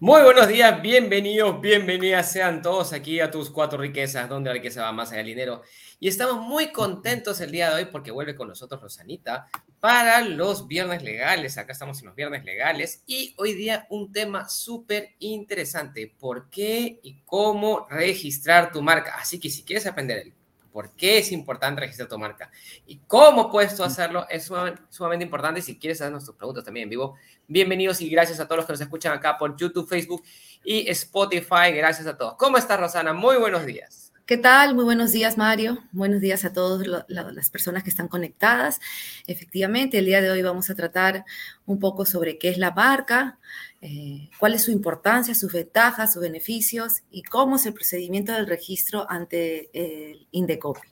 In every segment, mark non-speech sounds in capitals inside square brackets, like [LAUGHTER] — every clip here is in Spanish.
Muy buenos días, bienvenidos, bienvenidas sean todos aquí a tus cuatro riquezas, donde la riqueza va más allá del dinero. Y estamos muy contentos el día de hoy porque vuelve con nosotros Rosanita para los viernes legales. Acá estamos en los viernes legales y hoy día un tema súper interesante. ¿Por qué y cómo registrar tu marca? Así que si quieres aprender el por qué es importante registrar tu marca y cómo puedes hacerlo es sumamente, importante. Si quieres hacernos tus preguntas también en vivo, bienvenidos y gracias a todos los que nos escuchan acá por YouTube, Facebook y Spotify. Gracias a todos. ¿Cómo estás, Rosana? Muy buenos días. ¿Qué tal? Muy buenos días, Mario. Buenos días a todas las personas que están conectadas. Efectivamente, el día de hoy vamos a tratar un poco sobre qué es la marca, eh, cuál es su importancia, sus ventajas, sus beneficios y cómo es el procedimiento del registro ante el Indecopi.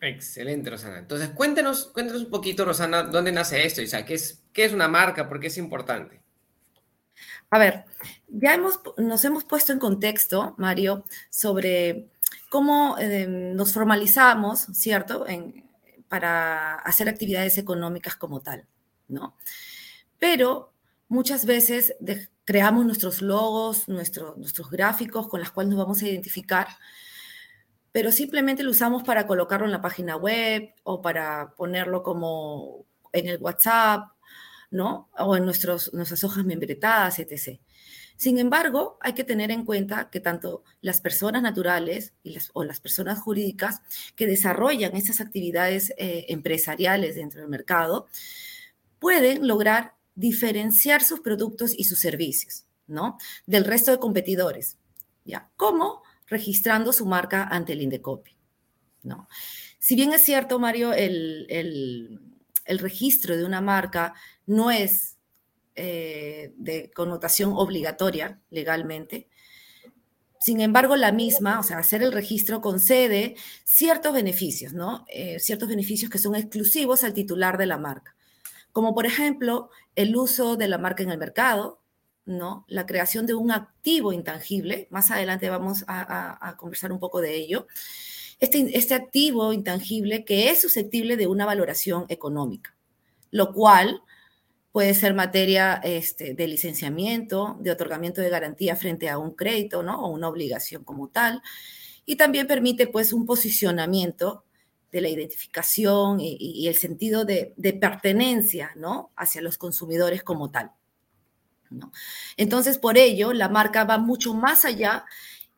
Excelente, Rosana. Entonces, cuéntenos, cuéntanos un poquito, Rosana, dónde nace esto, o sea, ¿qué es, qué es una marca? ¿Por qué es importante? A ver, ya hemos, nos hemos puesto en contexto, Mario, sobre cómo eh, nos formalizamos, ¿cierto?, para hacer actividades económicas como tal, ¿no? Pero muchas veces creamos nuestros logos, nuestros gráficos con los cuales nos vamos a identificar, pero simplemente lo usamos para colocarlo en la página web o para ponerlo como en el WhatsApp, ¿no? O en nuestros, nuestras hojas membretadas, etc. Sin embargo, hay que tener en cuenta que tanto las personas naturales y las, o las personas jurídicas que desarrollan esas actividades eh, empresariales dentro del mercado pueden lograr diferenciar sus productos y sus servicios, ¿no? Del resto de competidores, ¿ya? ¿Cómo? Registrando su marca ante el Indecopi, ¿no? Si bien es cierto, Mario, el, el, registro de una marca no es eh, de connotación obligatoria legalmente, sin embargo, la misma, o sea, hacer el registro concede ciertos beneficios, ¿no? Eh, ciertos beneficios que son exclusivos al titular de la marca como por ejemplo el uso de la marca en el mercado, ¿no? La creación de un activo intangible, más adelante vamos a, conversar un poco de ello. Este, este, activo intangible que es susceptible de una valoración económica, lo cual puede ser materia este, de licenciamiento, de otorgamiento de garantía frente a un crédito, ¿no? O una obligación como tal. Y también permite, pues, un posicionamiento de la identificación y, el sentido de, pertenencia, ¿no? Hacia los consumidores como tal. ¿no? Entonces, por ello, la marca va mucho más allá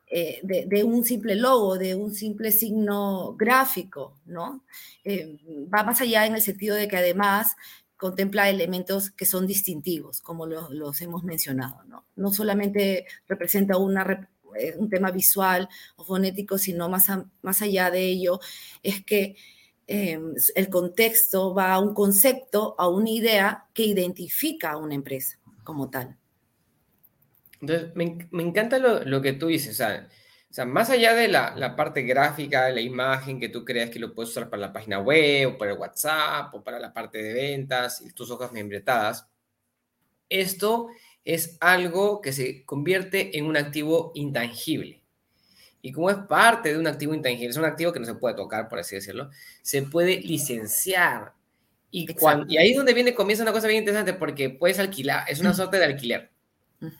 eh, de, un simple logo, de un simple signo gráfico, ¿no? Eh, va más allá en el sentido de que además contempla elementos que son distintivos, como los hemos mencionado, ¿no? No solamente representa una, eh, un tema visual o fonético, sino más, más allá de ello, es que em, el contexto va a un concepto, a una idea que identifica a una empresa como tal. Entonces, me, encanta lo, que tú dices, o sea, más allá de la, la, parte gráfica, de la imagen que tú creas que lo puedes usar para la página web o para el WhatsApp o para la parte de ventas y tus hojas membretadas, esto es algo que se convierte en un activo intangible. Y como es parte de un activo intangible, es un activo que no se puede tocar, por así decirlo, se puede licenciar. Y, y ahí es donde viene, comienza una cosa bien interesante, porque puedes alquilar, es una suerte de alquiler,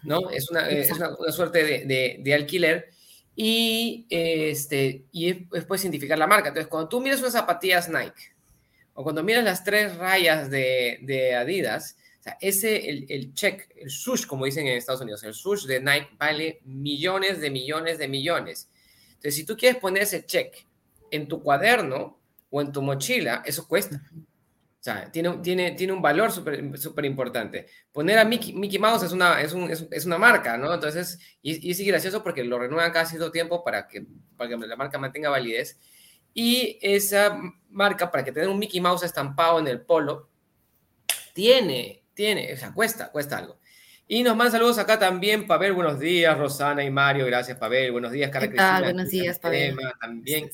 ¿no? Es una, es una, suerte de, de, alquiler y, este, y puedes identificar la marca. Entonces, cuando tú miras unas zapatillas Nike, o cuando miras las tres rayas de, de Adidas, sea, ese, el, el check, el sush, como dicen en Estados Unidos, el sush de Nike vale millones de millones de millones. Entonces, si tú quieres poner ese check en tu cuaderno o en tu mochila, eso cuesta. O sea, tiene, tiene, tiene un valor súper super importante. Poner a Mickey, Mickey Mouse es una, es, un, es, una marca, ¿no? Entonces, y, y, es gracioso porque lo renuevan cada cierto tiempo para que, para que la marca mantenga validez. Y esa marca, para que tenga un Mickey Mouse estampado en el polo, tiene tiene, o sea, cuesta, cuesta algo. Y nos mandan saludos acá también, Pavel, buenos días, Rosana y Mario, gracias, Pavel, buenos días, Carla ¿Qué tal? Buenos días, Pavel. También.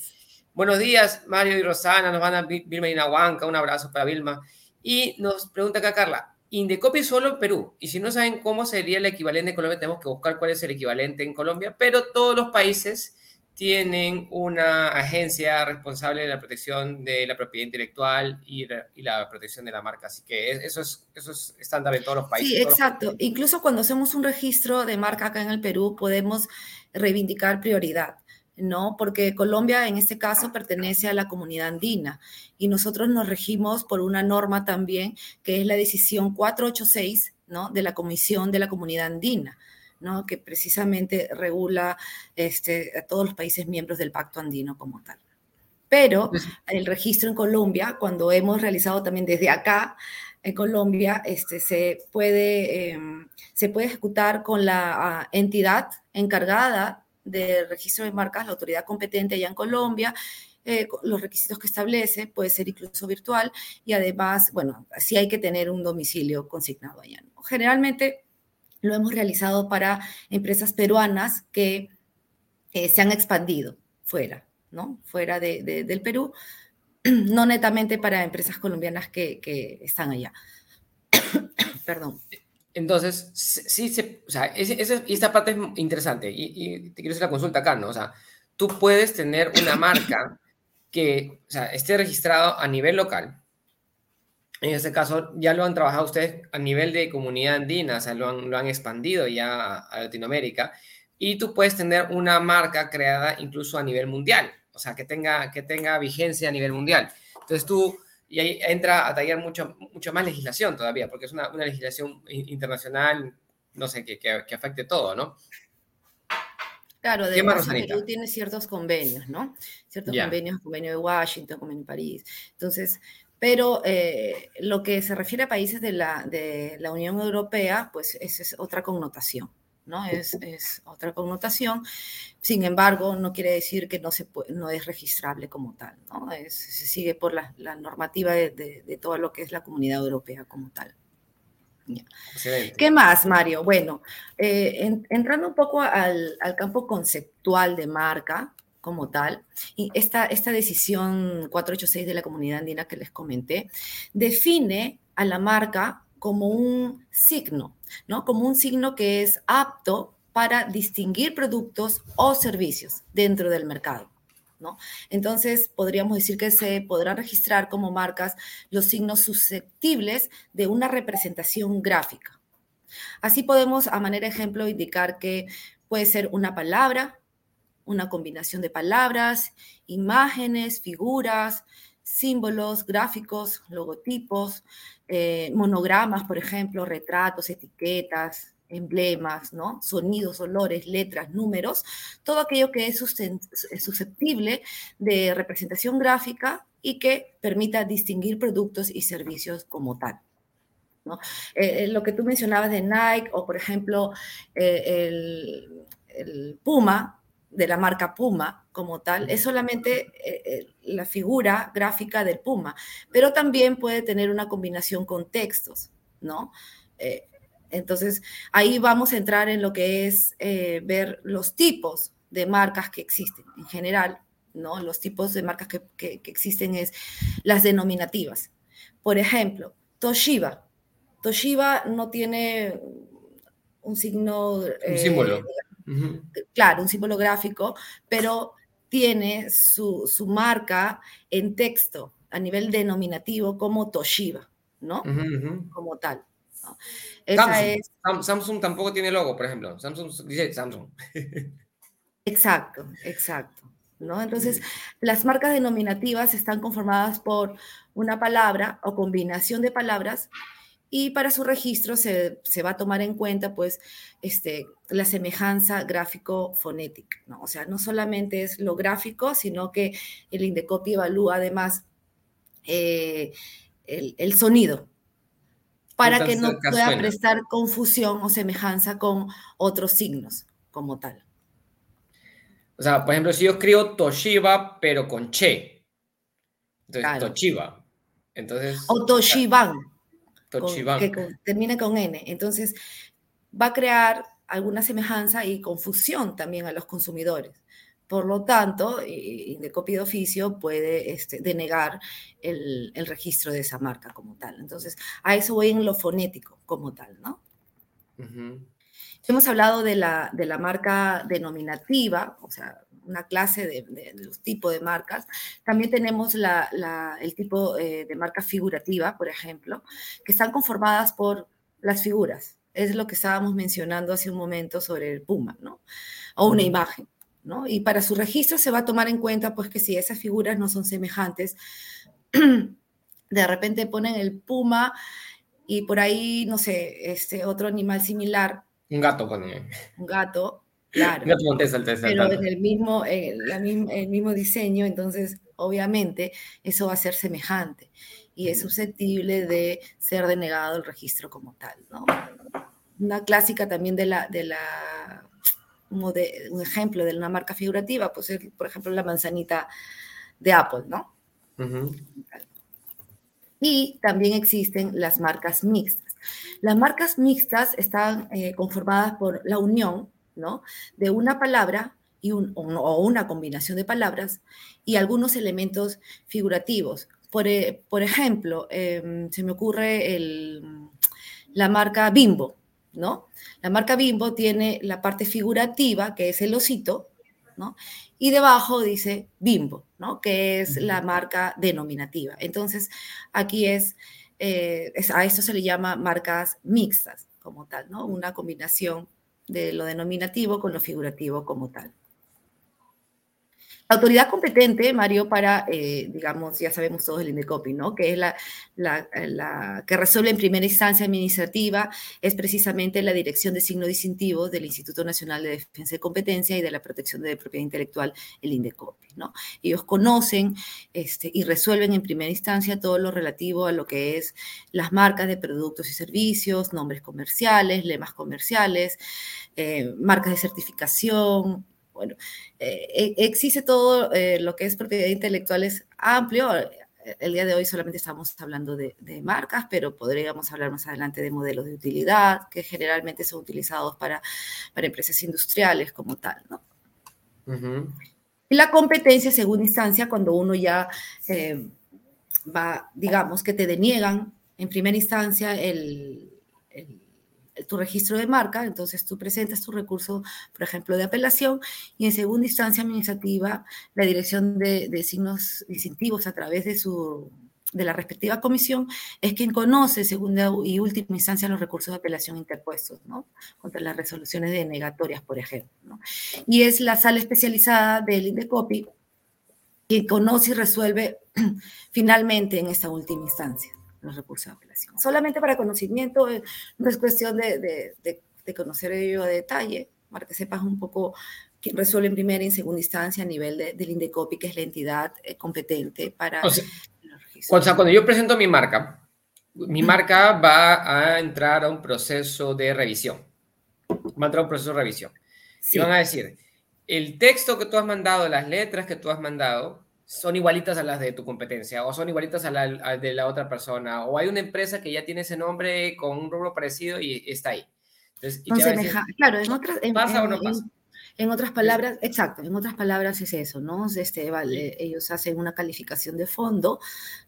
Buenos días, Mario y Rosana, nos van a Vilma Inahuanca, un abrazo para Vilma. Y nos pregunta acá Carla, Indecopi solo en Perú, y si no saben cómo sería el equivalente en Colombia, tenemos que buscar cuál es el equivalente en Colombia, pero todos los países tienen una agencia responsable de la protección de la propiedad intelectual y, la protección de la marca. Así que eso es, eso es estándar en todos los países. Sí, exacto. Incluso cuando hacemos un registro de marca acá en el Perú, podemos reivindicar prioridad. ¿no? Porque Colombia en este caso pertenece a la comunidad andina y nosotros nos regimos por una norma también que es la decisión 486, ¿no? De la Comisión de la Comunidad Andina. ¿No? que precisamente regula este, a todos los países miembros del Pacto Andino como tal. Pero el registro en Colombia, cuando hemos realizado también desde acá, en Colombia, este, se, puede, em, se puede ejecutar con la ah, entidad encargada del registro de marcas, la autoridad competente allá en Colombia, eh, los requisitos que establece, puede ser incluso virtual y además, bueno, sí hay que tener un domicilio consignado allá. Generalmente lo hemos realizado para empresas peruanas que eh, se han expandido fuera, ¿no? Fuera del Perú, [CLEARS THROAT] no netamente para empresas colombianas que, que están allá. [CLEARS THROAT] Perdón. Entonces, sí, o sea, esta parte es interesante y, te quiero hacer la consulta acá, ¿no? O sea, tú puedes tener una marca que o sea, esté registrado a nivel local. En este caso, ya lo han trabajado ustedes a nivel de comunidad andina, o sea, lo han, lo han expandido ya a, Latinoamérica. Y tú puedes tener una marca creada incluso a nivel mundial, o sea, que tenga, que tenga vigencia a nivel mundial. Entonces tú y ahí entra a tallar mucho, mucho más legislación todavía, porque es una, una legislación internacional, no sé, que, que, afecte todo, ¿no? Claro, además Perú tiene ciertos convenios, ¿no? Ciertos convenios, convenio de Washington, convenio de París. Entonces, pero eh, lo que se refiere a países de la, de la Unión Europea, pues esa es otra connotación. ¿no? Es, otra connotación. Sin embargo, no quiere decir que no, se no es registrable como tal, ¿no? se sigue por la, normativa de, todo lo que es la comunidad europea como tal. ¿Qué más, Mario? Bueno, eh, entrando un poco al, campo conceptual de marca como tal, y esta, esta decisión 486 de la comunidad andina que les comenté, define a la marca como un signo, ¿no? Como un signo que es apto para distinguir productos o servicios dentro del mercado. ¿No? Entonces, podríamos decir que se podrán registrar como marcas los signos susceptibles de una representación gráfica. Así podemos, a manera de ejemplo, indicar que puede ser una palabra, una combinación de palabras, imágenes, figuras, símbolos, gráficos, logotipos, eh, monogramas, por ejemplo, retratos, etiquetas, emblemas, ¿no? Sonidos, olores, letras, números, todo aquello que es susceptible de representación gráfica y que permita distinguir productos y servicios como tal. ¿no? Eh, eh, lo que tú mencionabas de Nike o, por ejemplo, el, el Puma, de la marca Puma como tal, es solamente eh, eh, la figura gráfica del Puma, pero también puede tener una combinación con textos, ¿no? Eh, entonces, ahí vamos a entrar en lo que es ver los tipos de marcas que existen en general, ¿no? Los tipos de marcas que, que existen es las denominativas. Por ejemplo, Toshiba. Toshiba no tiene un signo... Un símbolo claro, un símbolo gráfico, pero tiene su, marca en texto a nivel denominativo como Toshiba, ¿no? Como tal. Samsung, tampoco tiene logo, por ejemplo. Samsung dice Samsung. [LAUGHS] exacto, exacto. ¿no? Entonces, las marcas denominativas están conformadas por una palabra o combinación de palabras y para su registro se, va a tomar en cuenta pues este, la semejanza gráfico-fonética, ¿no? O sea, no solamente es lo gráfico, sino que el Indecopi evalúa además eh, el, sonido para que no pueda prestar confusión o semejanza con otros signos como tal. O sea, por ejemplo, si yo escribo Toshiba, pero con Che, entonces Toshiba. Entonces, o Toshiban que termina con N. Entonces, va a crear alguna semejanza y confusión también a los consumidores. Por lo tanto, Indecopy de oficio puede este, denegar el, registro de esa marca como tal. Entonces, a eso voy en lo fonético como tal, ¿no? Hemos hablado de la, de la marca denominativa, o sea, una clase de, los tipos de marcas. También tenemos el tipo eh, de marca figurativa, por ejemplo, que están conformadas por las figuras. Es lo que estábamos mencionando hace un momento sobre el puma, ¿no? O una imagen, ¿no? Y para su registro se va a tomar en cuenta, pues, que si esas figuras no son semejantes, [CLEARS THROAT] de repente ponen el puma y por ahí, no sé, este otro animal similar. Un gato pone. Un gato, Claro. pero en el mismo, eh, el mismo diseño, entonces obviamente eso va a ser semejante y es susceptible de ser denegado el registro como tal, ¿no? Una clásica también de la, de la un ejemplo de una marca figurativa, pues es, por ejemplo, la manzanita de Apple, ¿no? Y también existen las marcas mixtas. Las marcas mixtas están eh, conformadas por la unión de una palabra y un, o una combinación de palabras y algunos elementos figurativos. Por, eh, ejemplo, em, se me ocurre la marca Bimbo, ¿no? La marca Bimbo tiene la parte figurativa, que es el osito, ¿no? Y debajo dice Bimbo, ¿no? Que es la marca denominativa. Entonces, aquí es, eh, es, a esto se le llama marcas mixtas, como tal, ¿no? Una combinación de lo denominativo con lo figurativo como tal. Autoridad competente, Mario, para, eh, digamos, ya sabemos todos el INDECOPI, ¿no? Que es la, la, que resuelve en primera instancia administrativa, es precisamente la Dirección de Signos Distintivos del Instituto Nacional de Defensa de Competencia y de la Protección de Propiedad Intelectual, el INDECOPI, ¿no? Ellos conocen este, y resuelven en primera instancia todo lo relativo a lo que es las marcas de productos y servicios, nombres comerciales, lemas comerciales, eh, marcas de certificación, bueno, eh, e, existe todo eh, lo que es propiedad intelectual es amplio. El día de hoy solamente estamos hablando de, marcas, pero podríamos hablar más adelante de modelos de utilidad que generalmente son utilizados para, para empresas industriales como tal, ¿no? Y la competencia, según instancia, cuando uno ya eh, va, digamos, que te deniegan en primera instancia el tu registro de marca, entonces tú presentas tu recurso, por ejemplo, de apelación y en segunda instancia administrativa, la dirección de, signos distintivos a través de su de la respectiva comisión es quien conoce segunda y última instancia los recursos de apelación interpuestos, ¿no? Contra las resoluciones denegatorias, por ejemplo, ¿no? Y es la sala especializada del INDECOPI quien conoce y resuelve [CLEARS THROAT] finalmente en esta última instancia los recursos de apelación. Solamente para conocimiento, eh, no es cuestión de, conocer ello a detalle, para que sepas un poco quién resuelve en primera y en segunda instancia a nivel del INDECOPI, que es la entidad eh, competente para... O sea, cuando yo presento mi marca, mi marca va a entrar a un proceso de revisión. Va a entrar a un proceso de revisión. Y van a decir, el texto que tú has mandado, las letras que tú has mandado, son igualitas a las de tu competencia o son igualitas a las de la otra persona o hay una empresa que ya tiene ese nombre con un rubro parecido y está ahí. Entonces, claro, en otras, ¿pasa o no pasa? En, otras palabras, exacto, en otras palabras es eso, ¿no? Este, vale, ellos hacen una calificación de fondo,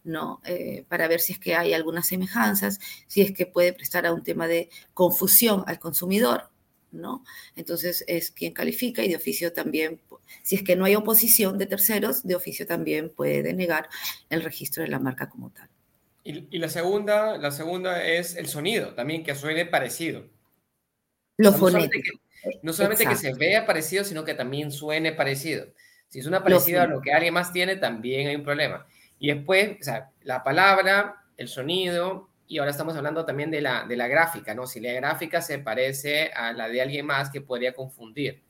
¿no? Eh, para ver si es que hay algunas semejanzas, si es que puede prestar a un tema de confusión al consumidor, ¿no? Entonces es quien califica y de oficio también, si es que no hay oposición de terceros, de oficio también puede denegar el registro de la marca como tal. Y, la, segunda, la segunda es el sonido, también que suene parecido. Lo fonético. No solamente, que, se vea parecido, sino que también suene parecido. Si suena parecido a lo que alguien más tiene, también hay un problema. Y después, o sea, la palabra, el sonido y ahora estamos hablando también de la, de la gráfica, ¿no? Si la gráfica se parece a la de alguien más que podría confundir,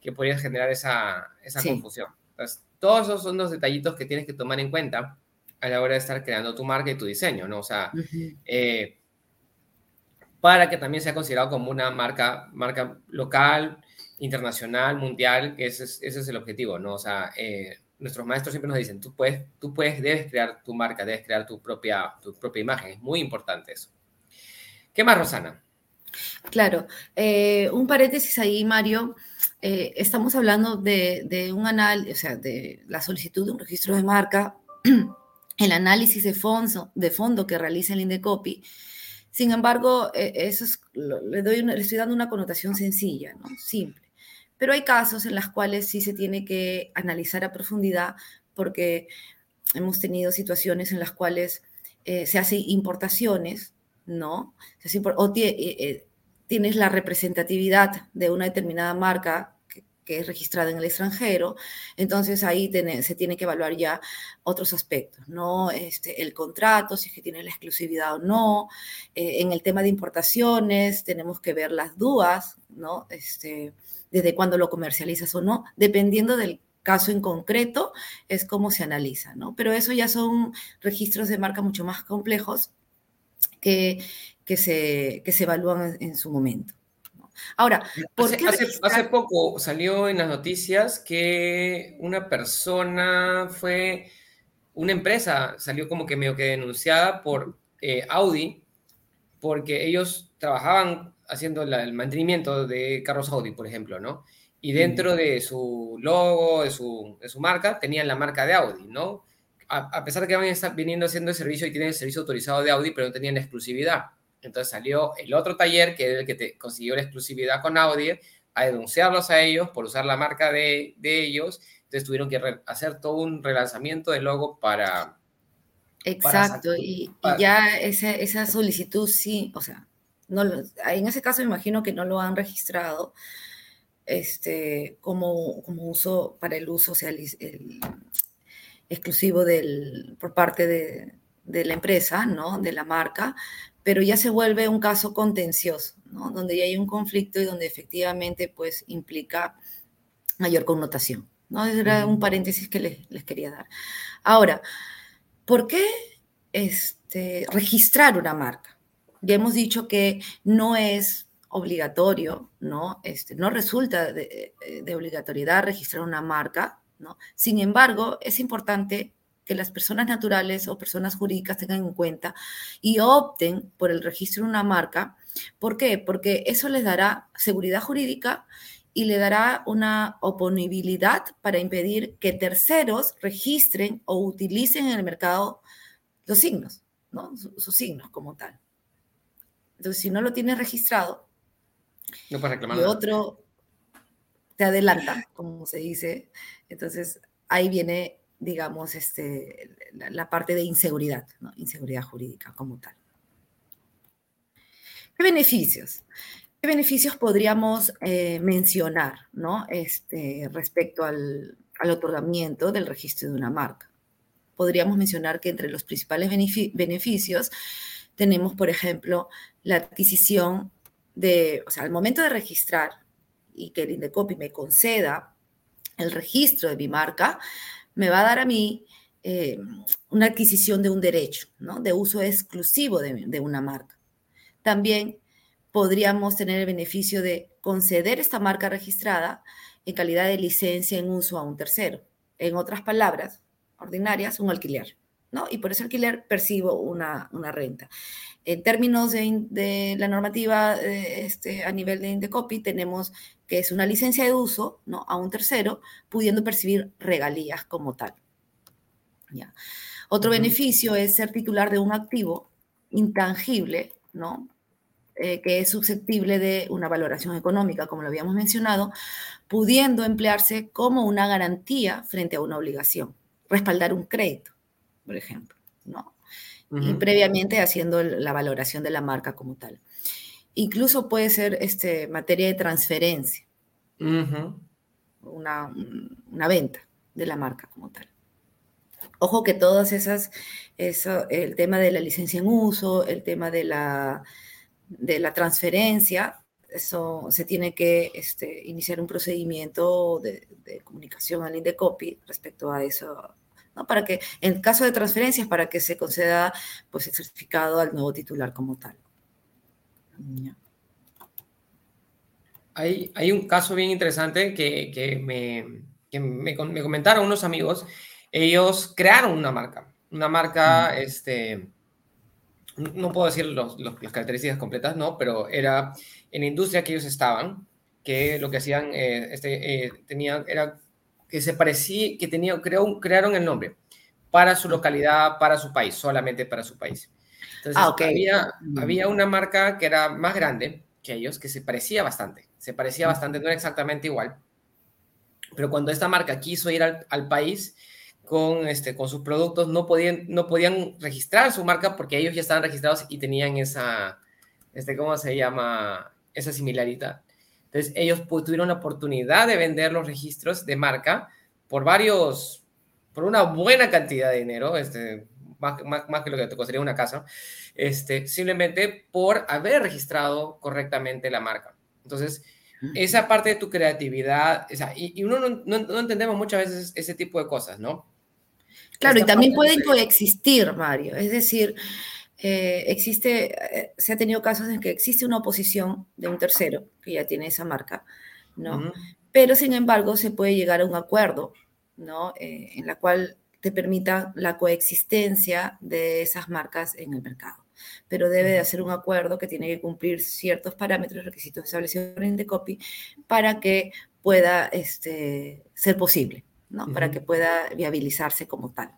que podría generar esa, esa confusión. Entonces, todos esos son los detallitos que tienes que tomar en cuenta a la hora de estar creando tu marca y tu diseño, ¿no? O sea, eh, para que también sea considerado como una marca, marca local, internacional, mundial, que ese es, ese es el objetivo, ¿no? O sea, eh, nuestros maestros siempre nos dicen, tú puedes, tú puedes, debes crear tu marca, debes crear tu propia, tu propia imagen. Es muy importante eso. ¿Qué más, Rosana? Claro, eh, un paréntesis ahí, Mario. Eh, estamos hablando de, un análisis, o sea, de la solicitud de un registro de marca, [CLEARS THROAT] el análisis de fondo, de fondo que realiza el INDECOPI. Sin embargo, eh, eso es, le, le estoy dando una connotación sencilla, ¿no? Simple Pero hay casos en los cuales sí se tiene que analizar a profundidad porque hemos tenido situaciones en las cuales eh, se hacen importaciones, ¿no? O eh, eh, tienes la representatividad de una determinada marca que es registrada en el extranjero, entonces ahí se tiene que evaluar ya otros aspectos, ¿no? Este, el contrato, si es que tiene la exclusividad o no. Eh, en el tema de importaciones, tenemos que ver las dudas, ¿no? Este, desde cuándo lo comercializas o no, dependiendo del caso en concreto, es cómo se analiza, ¿no? Pero eso ya son registros de marca mucho más complejos que, que, se, que se evalúan en su momento. Ahora, ¿por hace, hace, poco salió en las noticias que una persona fue, una empresa salió como que medio que denunciada por eh, Audi, porque ellos trabajaban haciendo el mantenimiento de carros Audi, por ejemplo, ¿no? Y dentro de su logo, de su, de su marca, tenían la marca de Audi, ¿no? A, a pesar de que van viniendo haciendo el servicio y tienen el servicio autorizado de Audi, pero no tenían la exclusividad. Entonces salió el otro taller, que era el que te consiguió la exclusividad con Audi, a denunciarlos a ellos por usar la marca de, ellos. Entonces tuvieron que hacer todo un relanzamiento del logo para... Exacto, y, ya esa, solicitud sí, o sea, no en ese caso me imagino que no lo han registrado este, como, como uso para el uso sea, exclusivo del, por parte de, de la empresa, ¿no? De la marca, pero ya se vuelve un caso contencioso, ¿no? donde ya hay un conflicto y donde efectivamente pues implica mayor connotación. ¿no? Ese era un paréntesis que les, quería dar. Ahora, ¿por qué este, registrar una marca? Ya hemos dicho que no es obligatorio, ¿no? Este, no resulta de, de obligatoriedad registrar una marca, ¿no? Sin embargo, es importante que las personas naturales o personas jurídicas tengan en cuenta y opten por el registro de una marca. ¿Por qué? Porque eso les dará seguridad jurídica y le dará una oponibilidad para impedir que terceros registren o utilicen en el mercado los signos, ¿no? Sus, signos como tal. Entonces, si no lo tienes registrado, no reclamar y otro te adelanta, como se dice, entonces ahí viene digamos, este, la, parte de inseguridad, inseguridad jurídica como tal. ¿Qué beneficios? ¿Qué beneficios podríamos eh, mencionar ¿no? este, respecto al, al, otorgamiento del registro de una marca? Podríamos mencionar que entre los principales beneficios tenemos, por ejemplo, la adquisición de, o sea, al momento de registrar y que el Indecopi me conceda el registro de mi marca, me va a dar a mí eh, una adquisición de un derecho, ¿no? De uso exclusivo de, una marca. También podríamos tener el beneficio de conceder esta marca registrada en calidad de licencia en uso a un tercero. En otras palabras, ordinarias, un alquiler, ¿no? Y por ese alquiler percibo una, renta. En términos de, la normativa eh, este, a nivel de Indecopy, tenemos que es una licencia de uso ¿no? a un tercero, pudiendo percibir regalías como tal. ¿Ya? Otro beneficio es ser titular de un activo intangible, ¿no? Eh, que es susceptible de una valoración económica, como lo habíamos mencionado, pudiendo emplearse como una garantía frente a una obligación, respaldar un crédito, por ejemplo, ¿no? Y previamente haciendo la valoración de la marca como tal. Incluso puede ser este, materia de transferencia, una, venta de la marca como tal. Ojo que todas esas, eso, el tema de la licencia en uso, el tema de la, de la transferencia, eso se tiene que este, iniciar un procedimiento de, comunicación al INDECOPI respecto a eso, ¿no? Para que, en caso de transferencias, para que se conceda pues, el certificado al nuevo titular como tal. Hay, hay un caso bien interesante que, que, me, que me, me, comentaron unos amigos. Ellos crearon una marca, una marca, este, no puedo decir los, las características completas, no, pero era en la industria que ellos estaban, que lo que hacían, eh, este, eh, tenían, era que se parecía, que tenía, creó, crearon el nombre para su localidad, para su país, solamente para su país. Entonces, ah, había, había una marca que era más grande que ellos, que se parecía bastante, se parecía bastante, no era exactamente igual, pero cuando esta marca quiso ir al, al país con, este, con sus productos, no podían, no podían registrar su marca porque ellos ya estaban registrados y tenían esa, este, ¿cómo se llama? Esa similaridad. Entonces, ellos tuvieron la oportunidad de vender los registros de marca por varios, por una buena cantidad de dinero, este, más, más, más que lo que te costaría una casa, este, simplemente por haber registrado correctamente la marca. Entonces, esa parte de tu creatividad, o sea, y, y, uno no, no, no, entendemos muchas veces ese tipo de cosas, ¿no? Claro, Esta y también pueden de... coexistir, Mario. Es decir, eh, existe, eh, se ha tenido casos en que existe una oposición de un tercero que ya tiene esa marca, ¿no? Uh -huh. Pero sin embargo se puede llegar a un acuerdo, ¿no? Eh, en la cual te permita la coexistencia de esas marcas en el mercado. Pero debe de hacer un acuerdo que tiene que cumplir ciertos parámetros, requisitos establecidos por Indecopy para que pueda este, ser posible, ¿no? Uh -huh. Para que pueda viabilizarse como tal.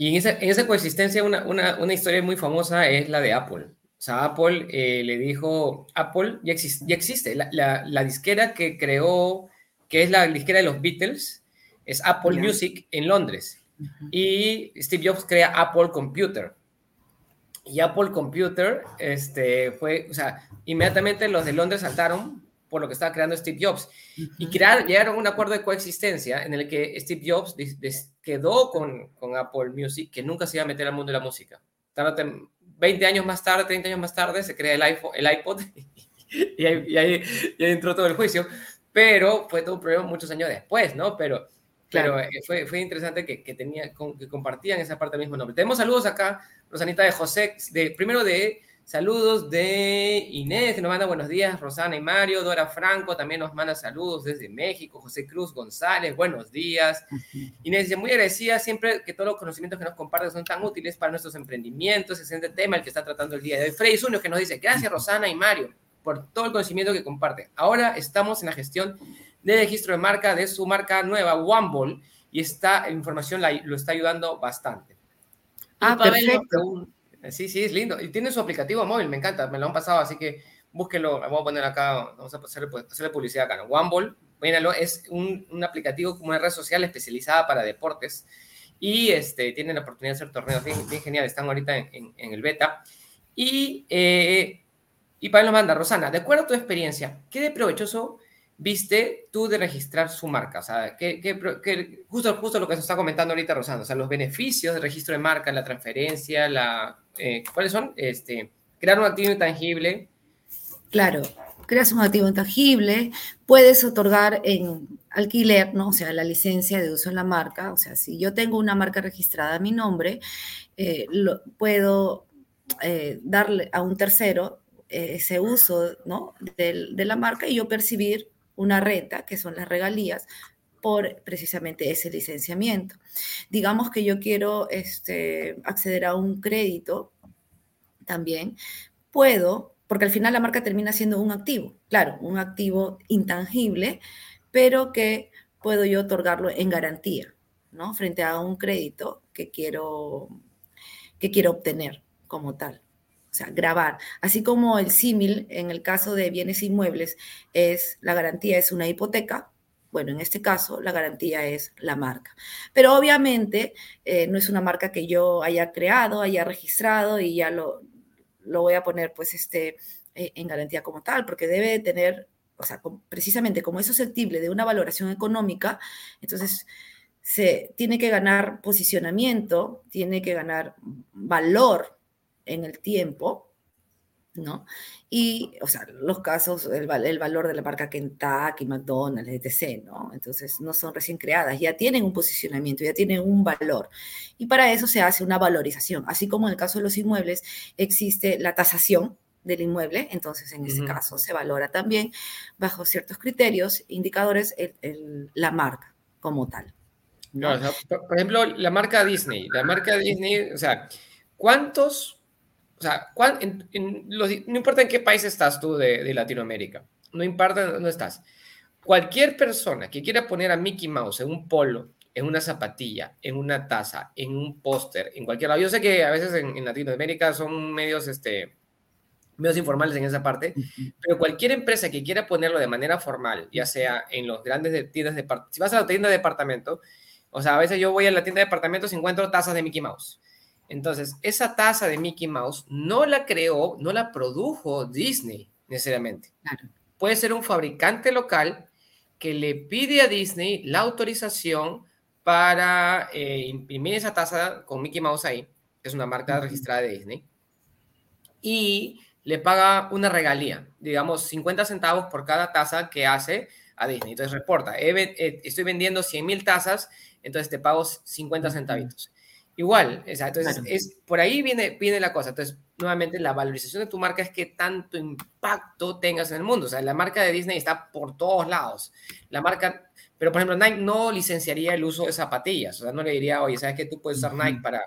Y en esa, en esa coexistencia, una, una, una, historia muy famosa es la de Apple. O sea, Apple eh, le dijo, Apple ya, existe, ya existe. La, la, la, disquera que creó, que es la disquera de los Beatles, es Apple yeah. Music en Londres. Uh -huh. Y Steve Jobs crea Apple Computer. Y Apple Computer este, fue, o sea, inmediatamente los de Londres saltaron por lo que estaba creando Steve Jobs. Uh -huh. Y crear, llegaron a un acuerdo de coexistencia en el que Steve Jobs quedó con, con, Apple Music, que nunca se iba a meter al mundo de la música. 20 años más tarde, 30 años más tarde, se crea el, iPhone, el iPod [LAUGHS] y, ahí, y, ahí, y, ahí, entró todo el juicio. Pero fue todo un problema muchos años después, ¿no? Pero, claro. pero eh, fue, fue interesante que, que, tenía, que compartían esa parte del mismo nombre. Tenemos saludos acá, Rosanita de José, de, primero de Saludos de Inés, que nos manda buenos días, Rosana y Mario, Dora Franco también nos manda saludos desde México, José Cruz González, buenos días. Inés dice, muy agradecida siempre que todos los conocimientos que nos comparten son tan útiles para nuestros emprendimientos, excelente tema el que está tratando el día de hoy. Freddy Zunio que nos dice, gracias Rosana y Mario por todo el conocimiento que comparten. Ahora estamos en la gestión de registro de marca de su marca nueva, OneBall, y esta información la, lo está ayudando bastante. Ah, perfecto. Sí, sí, es lindo. Y tiene su aplicativo móvil, me encanta, me lo han pasado, así que búsquelo. Vamos a poner acá, vamos a hacerle, hacerle publicidad acá. ¿no? OneBall, míralo, es un, aplicativo como una red social especializada para deportes y este, tienen la oportunidad de hacer torneos bien, bien genial. Están ahorita en, el beta. Y, eh, y para manda, Rosana, de acuerdo a tu experiencia, ¿qué de provechoso viste tú de registrar su marca? O sea, ¿qué, qué, qué, justo, justo lo que se está comentando ahorita, Rosana, o sea, los beneficios del registro de marca, la transferencia, eh, ¿cuáles son? Este, crear un activo intangible. Claro, creas un activo intangible, puedes otorgar en alquiler, ¿no? O sea, la licencia de uso en la marca, o sea, si yo tengo una marca registrada a mi nombre, eh, lo, puedo eh, darle a un tercero ese uso, ¿no? De la marca y yo percibir una renta, que son las regalías, por precisamente ese licenciamiento. Digamos que yo quiero este, acceder a un crédito también, puedo, porque al final la marca termina siendo un activo, claro, un activo intangible, pero que puedo yo otorgarlo en garantía, ¿no? Frente a un crédito que quiero, que quiero obtener como tal o sea, grabar. Así como el símil en el caso de bienes inmuebles es la garantía es una hipoteca, bueno, en este caso la garantía es la marca. Pero obviamente eh, no es una marca que yo haya creado, haya registrado y ya lo, lo voy a poner pues este eh, en garantía como tal, porque debe tener, o sea, precisamente como es susceptible de una valoración económica, entonces se tiene que ganar posicionamiento, tiene que ganar valor en el tiempo, ¿no? Y, o sea, los casos, el, el, valor de la marca Kentucky, McDonald's, etc., ¿no? Entonces, no son recién creadas, ya tienen un posicionamiento, ya tienen un valor. Y para eso se hace una valorización. Así como en el caso de los inmuebles existe la tasación del inmueble, entonces en ese uh -huh. caso se valora también bajo ciertos criterios, indicadores, el, el, la marca como tal. ¿no? No, o sea, por, por ejemplo, la marca Disney. La marca Disney, o sea, ¿cuántos o sea, en, en los, no importa en qué país estás tú de, de, Latinoamérica, no importa dónde estás. Cualquier persona que quiera poner a Mickey Mouse en un polo, en una zapatilla, en una taza, en un póster, en cualquier lado. Yo sé que a veces en, en Latinoamérica son medios este, medios informales en esa parte, pero cualquier empresa que quiera ponerlo de manera formal, ya sea en los grandes tiendas de si vas a la tienda de departamento, o sea, a veces yo voy a la tienda de departamentos y encuentro tazas de Mickey Mouse. Entonces, esa taza de Mickey Mouse no la creó, no la produjo Disney necesariamente. Puede ser un fabricante local que le pide a Disney la autorización para eh, imprimir esa taza con Mickey Mouse ahí, que es una marca registrada de Disney, y le paga una regalía, digamos 50 centavos por cada taza que hace a Disney. Entonces reporta, eh, estoy vendiendo 100 mil tazas, entonces te pago 50 centavitos. Igual, entonces es, por ahí viene, viene la cosa. Entonces, nuevamente, la valorización de tu marca es que tanto impacto tengas en el mundo. O sea, la marca de Disney está por todos lados. La marca, pero por ejemplo, Nike no licenciaría el uso de zapatillas. O sea, no le diría, oye, ¿sabes qué? Tú puedes usar Nike para,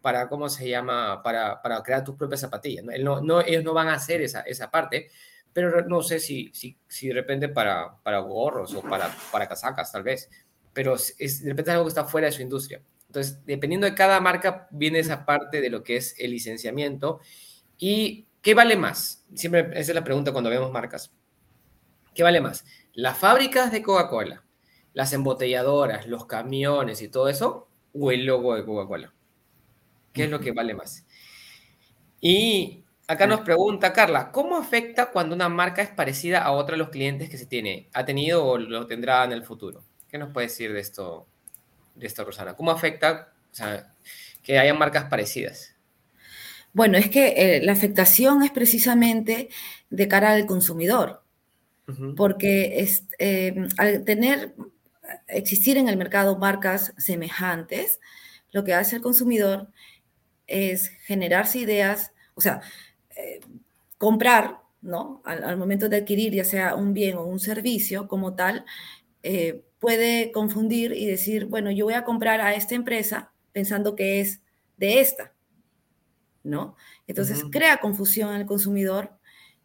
para ¿cómo se llama? Para, para crear tus propias zapatillas. ¿no? No, ellos no van a hacer esa, esa parte, pero no sé si, si, si de repente para, para gorros o para, para casacas, tal vez. Pero es, de repente es algo que está fuera de su industria. Entonces, dependiendo de cada marca, viene esa parte de lo que es el licenciamiento. ¿Y qué vale más? Siempre esa es la pregunta cuando vemos marcas. ¿Qué vale más? ¿Las fábricas de Coca-Cola, las embotelladoras, los camiones y todo eso? ¿O el logo de Coca-Cola? ¿Qué es lo que vale más? Y acá nos pregunta Carla, ¿cómo afecta cuando una marca es parecida a otra de los clientes que se tiene, ha tenido o lo tendrá en el futuro? ¿Qué nos puede decir de esto, de esta Rosana? ¿Cómo afecta que haya marcas parecidas? Bueno, es que eh, la afectación es precisamente de cara al consumidor, porque es, em, al tener, existir en el mercado marcas semejantes, lo que hace el consumidor es generarse ideas, o sea, eh, comprar, ¿no? Al, momento de adquirir ya sea un bien o un servicio como tal, eh, puede confundir y decir, bueno, yo voy a comprar a esta empresa pensando que es de esta, ¿no? Entonces crea confusión al consumidor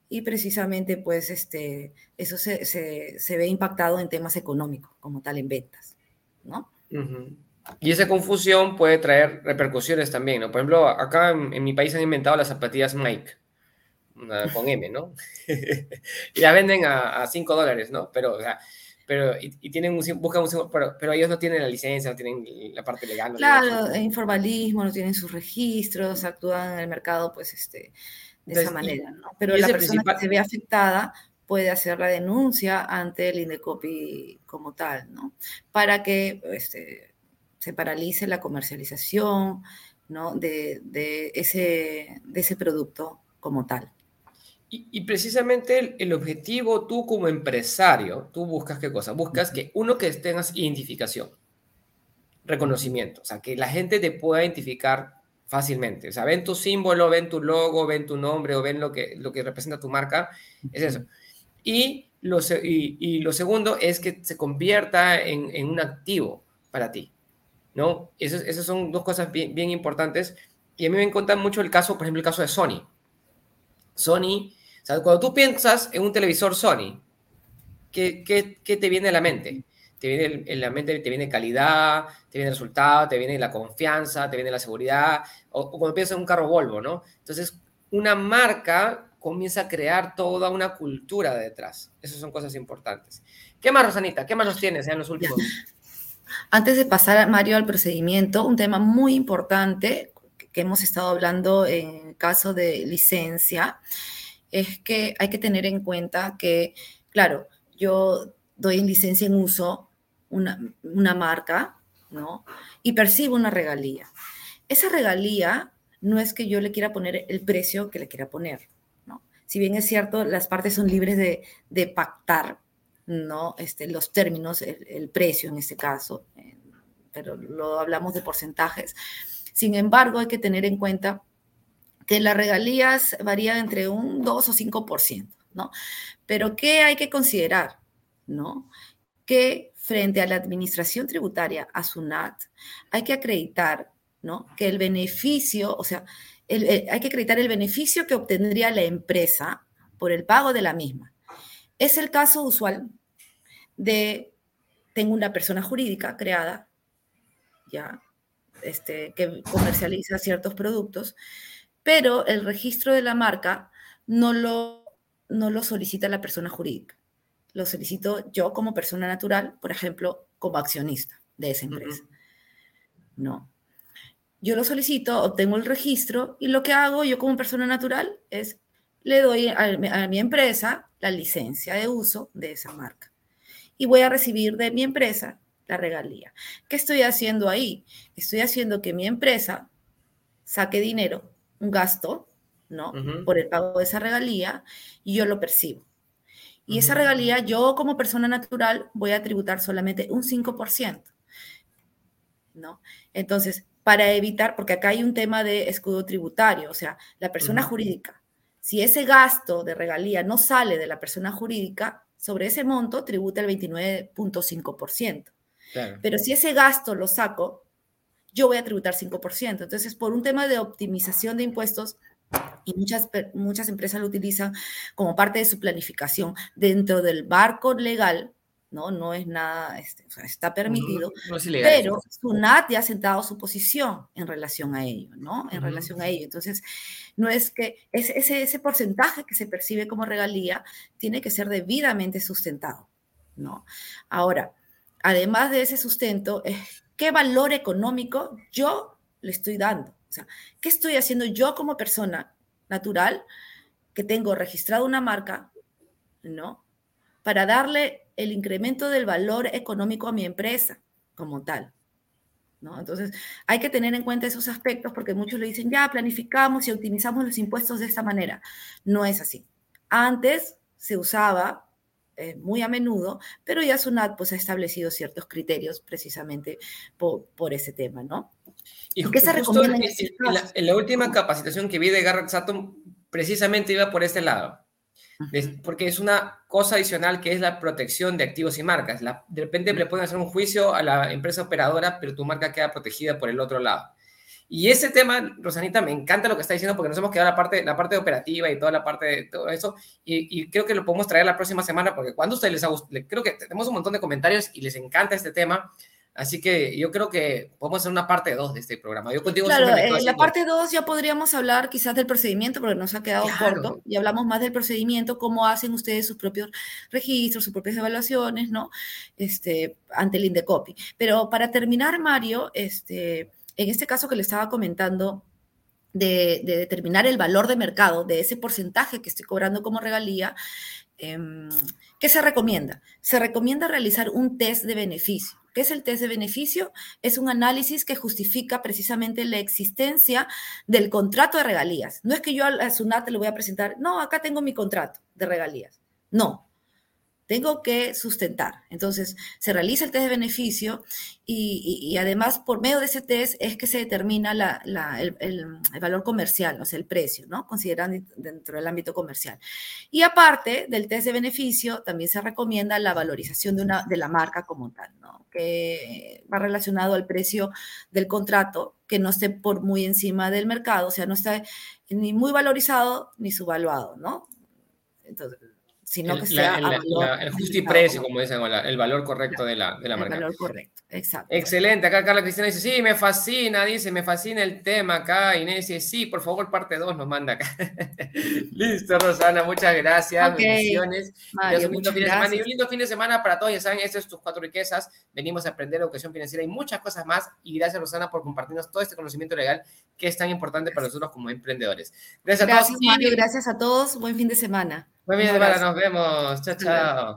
y precisamente pues este, eso se, se, ve impactado en temas económicos como tal en ventas, ¿no? Y esa confusión puede traer repercusiones también, ¿no? Por ejemplo, acá en, mi país han inventado las zapatillas Mike, con M, ¿no? [LAUGHS] y la venden a 5 dólares, ¿no? Pero, o sea, pero y, tienen un, buscan un, pero, pero ellos no tienen la licencia, no tienen la parte legal. claro, informalismo, no tienen sus registros, actúan en el mercado, pues, este, de esa manera, ¿no? Pero la persona que se ve afectada puede hacer la denuncia ante el INDECOPI como tal, ¿no? Para que este, se paralice la comercialización, ¿no? De, de, ese, de ese producto como tal. Y, precisamente el, objetivo, tú como empresario, tú buscas qué cosa? Buscas que uno que tengas identificación, reconocimiento, o sea, que la gente te pueda identificar fácilmente. O sea, ven tu símbolo, ven tu logo, ven tu nombre o ven lo que, lo que representa tu marca, es eso. Y lo, y, lo segundo es que se convierta en, en un activo para ti, ¿no? Esas, son dos cosas bien, bien importantes. Y a mí me encanta mucho el caso, por ejemplo, el caso de Sony. Sony cuando tú piensas en un televisor Sony, ¿qué, te viene a la mente? Te viene en la mente, te viene calidad, te viene resultado, te viene la confianza, te viene la seguridad, o, cuando piensas en un carro Volvo, ¿no? Entonces, una marca comienza a crear toda una cultura detrás. Esas son cosas importantes. ¿Qué más, Rosanita? ¿Qué más nos tienes en los últimos? [LAUGHS] Antes de pasar, Mario, al procedimiento, un tema muy importante que hemos estado hablando en caso de licencia es que hay que tener en cuenta que, claro, yo doy en licencia en uso una, marca, ¿no? Y percibo una regalía. Esa regalía no es que yo le quiera poner el precio que le quiera poner, ¿no? Si bien es cierto, las partes son libres de, pactar, ¿no? Este, los términos, el, precio en este caso, eh, pero lo hablamos de porcentajes. Sin embargo, hay que tener en cuenta que las regalías varían entre un 2 o 5%, ¿no? Pero ¿qué hay que considerar? ¿No? Que frente a la administración tributaria, a SUNAT, hay que acreditar, ¿no? Que el beneficio, o sea, hay que acreditar el beneficio que obtendría la empresa por el pago de la misma. Es el caso usual de, tengo una persona jurídica creada, ya, este, que comercializa ciertos productos, pero el registro de la marca no lo, no lo solicita la persona jurídica. Lo solicito yo como persona natural, por ejemplo, como accionista de esa empresa. No. Yo lo solicito, obtengo el registro y lo que hago yo como persona natural es le doy a, a mi empresa la licencia de uso de esa marca y voy a recibir de mi empresa la regalía. ¿Qué estoy haciendo ahí? Estoy haciendo que mi empresa saque dinero, un gasto, ¿no? Por el pago de esa regalía y yo lo percibo. Y esa regalía yo como persona natural voy a tributar solamente un 5%, ¿no? Entonces, para evitar, porque acá hay un tema de escudo tributario, o sea, la persona jurídica, si ese gasto de regalía no sale de la persona jurídica, sobre ese monto tributa el 29.5%. Pero si ese gasto lo saco, yo voy a tributar 5%. Entonces, por un tema de optimización de impuestos, y muchas, muchas empresas lo utilizan como parte de su planificación dentro del barco legal, ¿no? No es nada, este, está permitido, pero SUNAT ya ha sentado su posición en relación a ello, ¿no? En relación a ello. Entonces, no es que ese, ese porcentaje que se percibe como regalía tiene que ser debidamente sustentado, ¿no? Ahora, además de ese sustento, ¿qué valor económico yo le estoy dando? O sea, ¿qué estoy haciendo yo como persona natural que tengo registrado una marca, ¿no? Para darle el incremento del valor económico a mi empresa como tal. ¿No? Entonces, hay que tener en cuenta esos aspectos porque muchos le dicen, ya planificamos y optimizamos los impuestos de esta manera. No es así. Antes se usaba eh, muy a menudo, pero ya SUNAT pues, ha establecido ciertos criterios precisamente por, ese tema, ¿no? ¿Y, qué se recomienda en, la, última capacitación que vi de Garrett Sutton, precisamente iba por este lado. porque es una cosa adicional que es la protección de activos y marcas. de repente le pueden hacer un juicio a la empresa operadora, pero tu marca queda protegida por el otro lado. Y ese tema, Rosanita, me encanta lo que está diciendo porque nos hemos quedado la parte, la parte operativa y toda la parte de todo eso. Y, creo que lo podemos traer la próxima semana porque cuando a ustedes les ha gustado, creo que tenemos un montón de comentarios y les encanta este tema. Así que yo creo que podemos hacer una parte 2 de este programa. Yo contigo claro, en eh, la parte 2 ya podríamos hablar quizás del procedimiento, porque nos ha quedado corto, y hablamos más del procedimiento, cómo hacen ustedes sus propios registros, sus propias evaluaciones, ¿no? Este, ante el INDECOPI. Pero para terminar, Mario, este, en este caso que le estaba comentando, de, determinar el valor de mercado de ese porcentaje que estoy cobrando como regalía, em, ¿qué se recomienda? Se recomienda realizar un test de beneficio. ¿Qué es el test de beneficio? Es un análisis que justifica precisamente la existencia del contrato de regalías. No es que yo a SUNAT le voy a presentar, no, acá tengo mi contrato de regalías. No, tengo que sustentar. Entonces, se realiza el test de beneficio y, además por medio de ese test es que se determina el, valor comercial, o sea, el precio, ¿no? Considerando dentro del ámbito comercial. Y aparte del test de beneficio, también se recomienda la valorización de, una, de la marca como tal, ¿no? Que va relacionado al precio del contrato, que no esté por muy encima del mercado, o sea, no está ni muy valorizado ni subvaluado, ¿no? Entonces, sino el, que sea el justo y precio, como dicen, el valor correcto de la, de la marca. El valor correcto, exacto. Excelente, acá Carla Cristina dice, sí, me fascina, dice, me fascina el tema acá, Inés dice, sí, por favor, parte 2 nos manda acá. [LAUGHS] Listo, Rosana, muchas gracias, bendiciones. un lindo fin de semana y un lindo fin de semana para todos, ya saben, estas son tus cuatro riquezas, venimos a aprender educación financiera y muchas cosas más, y gracias, Rosana, por compartirnos todo este conocimiento legal que es tan importante para nosotros como emprendedores. Gracias, a todos. Mario, gracias a todos, buen fin de semana. Muy bien, nos vemos. Chao, chao.